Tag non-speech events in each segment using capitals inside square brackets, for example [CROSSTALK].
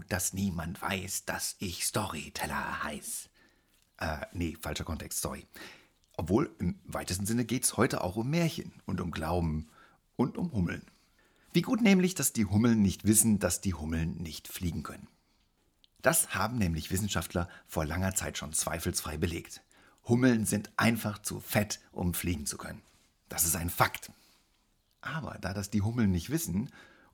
dass niemand weiß, dass ich Storyteller heiß. Äh, nee, falscher Kontext, sorry. Obwohl, im weitesten Sinne geht es heute auch um Märchen und um Glauben und um Hummeln. Wie gut nämlich, dass die Hummeln nicht wissen, dass die Hummeln nicht fliegen können. Das haben nämlich Wissenschaftler vor langer Zeit schon zweifelsfrei belegt. Hummeln sind einfach zu fett, um fliegen zu können. Das ist ein Fakt. Aber da das die Hummeln nicht wissen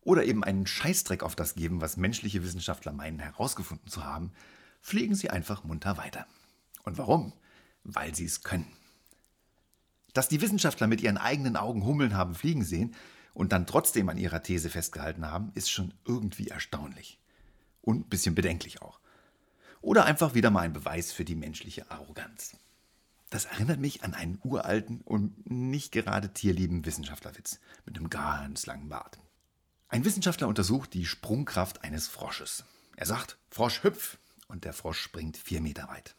oder eben einen Scheißdreck auf das geben, was menschliche Wissenschaftler meinen herausgefunden zu haben, fliegen sie einfach munter weiter. Und warum? Weil sie es können. Dass die Wissenschaftler mit ihren eigenen Augen Hummeln haben fliegen sehen und dann trotzdem an ihrer These festgehalten haben, ist schon irgendwie erstaunlich. Und ein bisschen bedenklich auch. Oder einfach wieder mal ein Beweis für die menschliche Arroganz. Das erinnert mich an einen uralten und nicht gerade tierlieben Wissenschaftlerwitz mit einem ganz langen Bart. Ein Wissenschaftler untersucht die Sprungkraft eines Frosches. Er sagt, Frosch hüpf, und der Frosch springt vier Meter weit.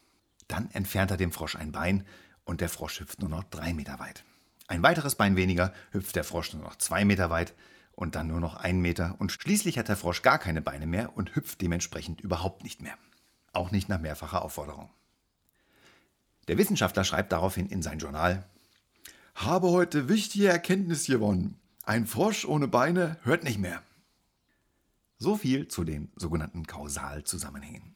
Dann entfernt er dem Frosch ein Bein und der Frosch hüpft nur noch drei Meter weit. Ein weiteres Bein weniger hüpft der Frosch nur noch zwei Meter weit und dann nur noch einen Meter und schließlich hat der Frosch gar keine Beine mehr und hüpft dementsprechend überhaupt nicht mehr. Auch nicht nach mehrfacher Aufforderung. Der Wissenschaftler schreibt daraufhin in sein Journal, habe heute wichtige Erkenntnis gewonnen. Ein Frosch ohne Beine hört nicht mehr. So viel zu den sogenannten Kausalzusammenhängen.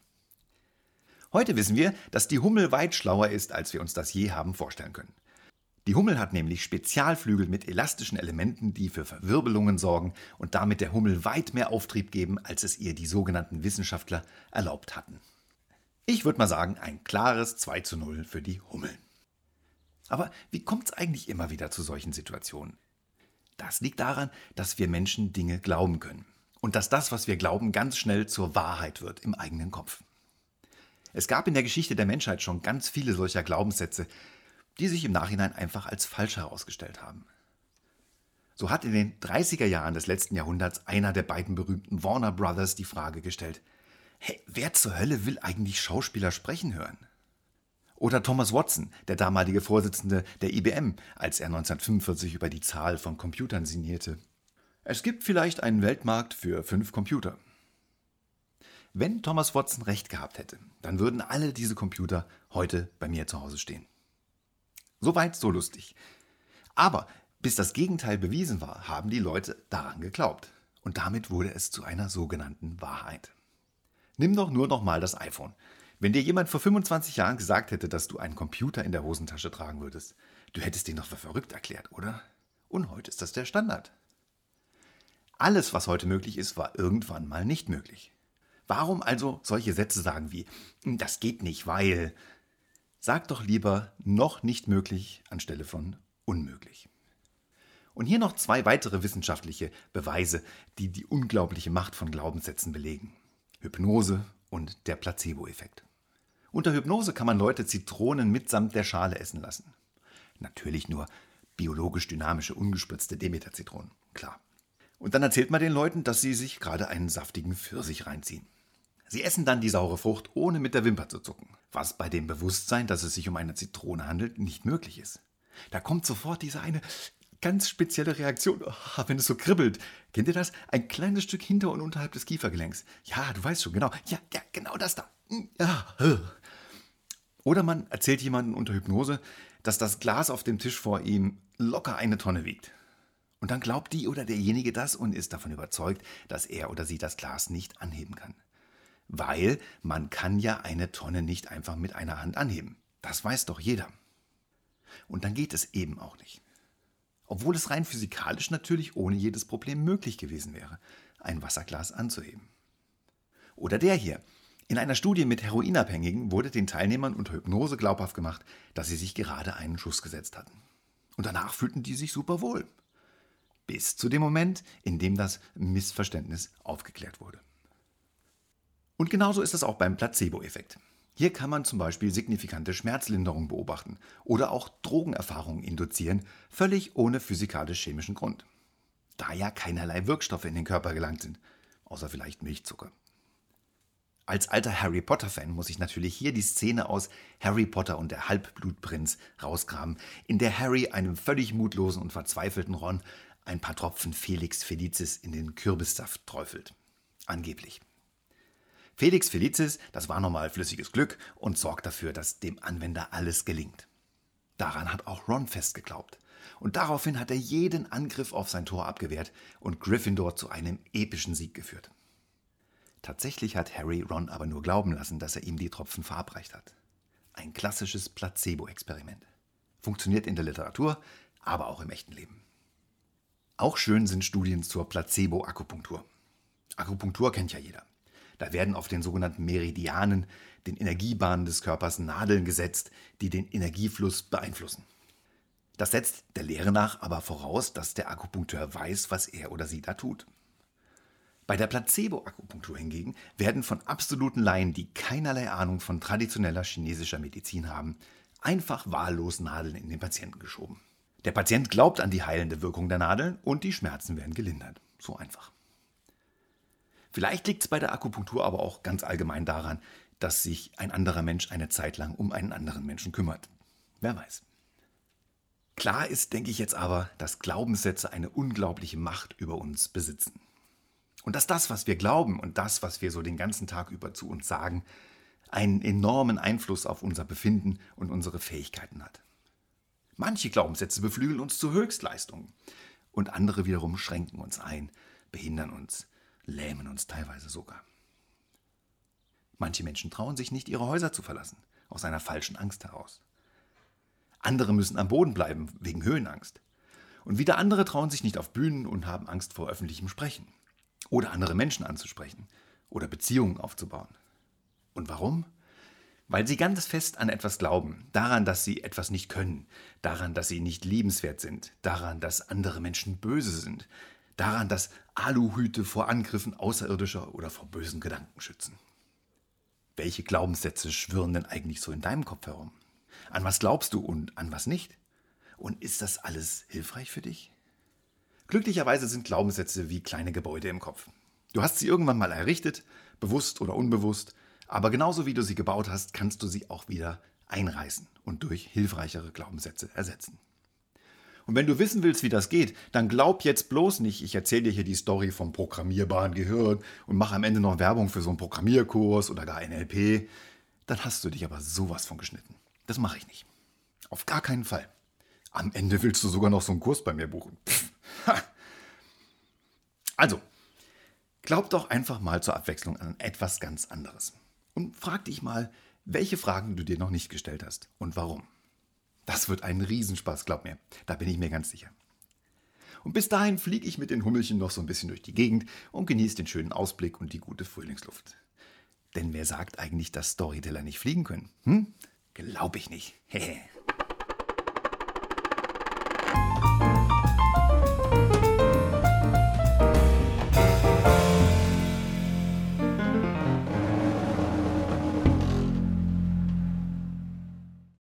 Heute wissen wir, dass die Hummel weit schlauer ist, als wir uns das je haben vorstellen können. Die Hummel hat nämlich Spezialflügel mit elastischen Elementen, die für Verwirbelungen sorgen und damit der Hummel weit mehr Auftrieb geben, als es ihr die sogenannten Wissenschaftler erlaubt hatten. Ich würde mal sagen, ein klares 2 zu 0 für die Hummeln. Aber wie kommt es eigentlich immer wieder zu solchen Situationen? Das liegt daran, dass wir Menschen Dinge glauben können. Und dass das, was wir glauben, ganz schnell zur Wahrheit wird im eigenen Kopf. Es gab in der Geschichte der Menschheit schon ganz viele solcher Glaubenssätze, die sich im Nachhinein einfach als falsch herausgestellt haben. So hat in den 30er Jahren des letzten Jahrhunderts einer der beiden berühmten Warner Brothers die Frage gestellt, Hey, wer zur Hölle will eigentlich Schauspieler sprechen hören? Oder Thomas Watson, der damalige Vorsitzende der IBM, als er 1945 über die Zahl von Computern sinnierte. Es gibt vielleicht einen Weltmarkt für fünf Computer. Wenn Thomas Watson recht gehabt hätte, dann würden alle diese Computer heute bei mir zu Hause stehen. Soweit so lustig. Aber bis das Gegenteil bewiesen war, haben die Leute daran geglaubt. Und damit wurde es zu einer sogenannten Wahrheit. Nimm doch nur noch mal das iPhone. Wenn dir jemand vor 25 Jahren gesagt hätte, dass du einen Computer in der Hosentasche tragen würdest, du hättest den doch für verrückt erklärt, oder? Und heute ist das der Standard. Alles, was heute möglich ist, war irgendwann mal nicht möglich. Warum also solche Sätze sagen wie, das geht nicht, weil. Sag doch lieber noch nicht möglich anstelle von unmöglich. Und hier noch zwei weitere wissenschaftliche Beweise, die die unglaubliche Macht von Glaubenssätzen belegen. Hypnose und der Placebo-Effekt. Unter Hypnose kann man Leute Zitronen mitsamt der Schale essen lassen. Natürlich nur biologisch dynamische, ungespritzte Demeter-Zitronen, klar. Und dann erzählt man den Leuten, dass sie sich gerade einen saftigen Pfirsich reinziehen. Sie essen dann die saure Frucht, ohne mit der Wimper zu zucken, was bei dem Bewusstsein, dass es sich um eine Zitrone handelt, nicht möglich ist. Da kommt sofort diese eine ganz spezielle Reaktion, oh, wenn es so kribbelt. Kennt ihr das? Ein kleines Stück hinter und unterhalb des Kiefergelenks. Ja, du weißt schon, genau. Ja, ja, genau das da. Hm, ja. Oder man erzählt jemandem unter Hypnose, dass das Glas auf dem Tisch vor ihm locker eine Tonne wiegt. Und dann glaubt die oder derjenige das und ist davon überzeugt, dass er oder sie das Glas nicht anheben kann. Weil man kann ja eine Tonne nicht einfach mit einer Hand anheben. Das weiß doch jeder. Und dann geht es eben auch nicht obwohl es rein physikalisch natürlich ohne jedes Problem möglich gewesen wäre, ein Wasserglas anzuheben. Oder der hier. In einer Studie mit Heroinabhängigen wurde den Teilnehmern unter Hypnose glaubhaft gemacht, dass sie sich gerade einen Schuss gesetzt hatten. Und danach fühlten die sich super wohl. Bis zu dem Moment, in dem das Missverständnis aufgeklärt wurde. Und genauso ist es auch beim Placebo-Effekt. Hier kann man zum Beispiel signifikante Schmerzlinderung beobachten oder auch Drogenerfahrungen induzieren, völlig ohne physikalisch-chemischen Grund. Da ja keinerlei Wirkstoffe in den Körper gelangt sind, außer vielleicht Milchzucker. Als alter Harry Potter-Fan muss ich natürlich hier die Szene aus Harry Potter und der Halbblutprinz rausgraben, in der Harry einem völlig mutlosen und verzweifelten Ron ein paar Tropfen Felix Felicis in den Kürbissaft träufelt. Angeblich. Felix Felicis, das war nochmal flüssiges Glück und sorgt dafür, dass dem Anwender alles gelingt. Daran hat auch Ron festgeglaubt. Und daraufhin hat er jeden Angriff auf sein Tor abgewehrt und Gryffindor zu einem epischen Sieg geführt. Tatsächlich hat Harry Ron aber nur glauben lassen, dass er ihm die Tropfen verabreicht hat. Ein klassisches Placebo-Experiment. Funktioniert in der Literatur, aber auch im echten Leben. Auch schön sind Studien zur Placebo-Akupunktur. Akupunktur kennt ja jeder. Da werden auf den sogenannten Meridianen, den Energiebahnen des Körpers, Nadeln gesetzt, die den Energiefluss beeinflussen. Das setzt der Lehre nach aber voraus, dass der Akupunkteur weiß, was er oder sie da tut. Bei der Placebo-Akupunktur hingegen werden von absoluten Laien, die keinerlei Ahnung von traditioneller chinesischer Medizin haben, einfach wahllos Nadeln in den Patienten geschoben. Der Patient glaubt an die heilende Wirkung der Nadeln und die Schmerzen werden gelindert. So einfach. Vielleicht liegt es bei der Akupunktur aber auch ganz allgemein daran, dass sich ein anderer Mensch eine Zeit lang um einen anderen Menschen kümmert. Wer weiß. Klar ist, denke ich jetzt aber, dass Glaubenssätze eine unglaubliche Macht über uns besitzen. Und dass das, was wir glauben und das, was wir so den ganzen Tag über zu uns sagen, einen enormen Einfluss auf unser Befinden und unsere Fähigkeiten hat. Manche Glaubenssätze beflügeln uns zu Höchstleistungen und andere wiederum schränken uns ein, behindern uns, lähmen uns teilweise sogar. Manche Menschen trauen sich nicht, ihre Häuser zu verlassen, aus einer falschen Angst heraus. Andere müssen am Boden bleiben, wegen Höhenangst. Und wieder andere trauen sich nicht auf Bühnen und haben Angst vor öffentlichem Sprechen. Oder andere Menschen anzusprechen. Oder Beziehungen aufzubauen. Und warum? Weil sie ganz fest an etwas glauben, daran, dass sie etwas nicht können, daran, dass sie nicht liebenswert sind, daran, dass andere Menschen böse sind, daran, dass Aluhüte vor Angriffen Außerirdischer oder vor bösen Gedanken schützen. Welche Glaubenssätze schwirren denn eigentlich so in deinem Kopf herum? An was glaubst du und an was nicht? Und ist das alles hilfreich für dich? Glücklicherweise sind Glaubenssätze wie kleine Gebäude im Kopf. Du hast sie irgendwann mal errichtet, bewusst oder unbewusst, aber genauso wie du sie gebaut hast, kannst du sie auch wieder einreißen und durch hilfreichere Glaubenssätze ersetzen. Und wenn du wissen willst, wie das geht, dann glaub jetzt bloß nicht, ich erzähle dir hier die Story vom programmierbaren Gehirn und mache am Ende noch Werbung für so einen Programmierkurs oder gar NLP. Dann hast du dich aber sowas von geschnitten. Das mache ich nicht. Auf gar keinen Fall. Am Ende willst du sogar noch so einen Kurs bei mir buchen. [LAUGHS] Also, glaub doch einfach mal zur Abwechslung an etwas ganz anderes. Und frag dich mal, welche Fragen du dir noch nicht gestellt hast und warum. Das wird ein Riesenspaß, glaub mir. Da bin ich mir ganz sicher. Und bis dahin fliege ich mit den Hummelchen noch so ein bisschen durch die Gegend und genieße den schönen Ausblick und die gute Frühlingsluft. Denn wer sagt eigentlich, dass Storyteller nicht fliegen können? Hm? Glaub ich nicht. [LAUGHS]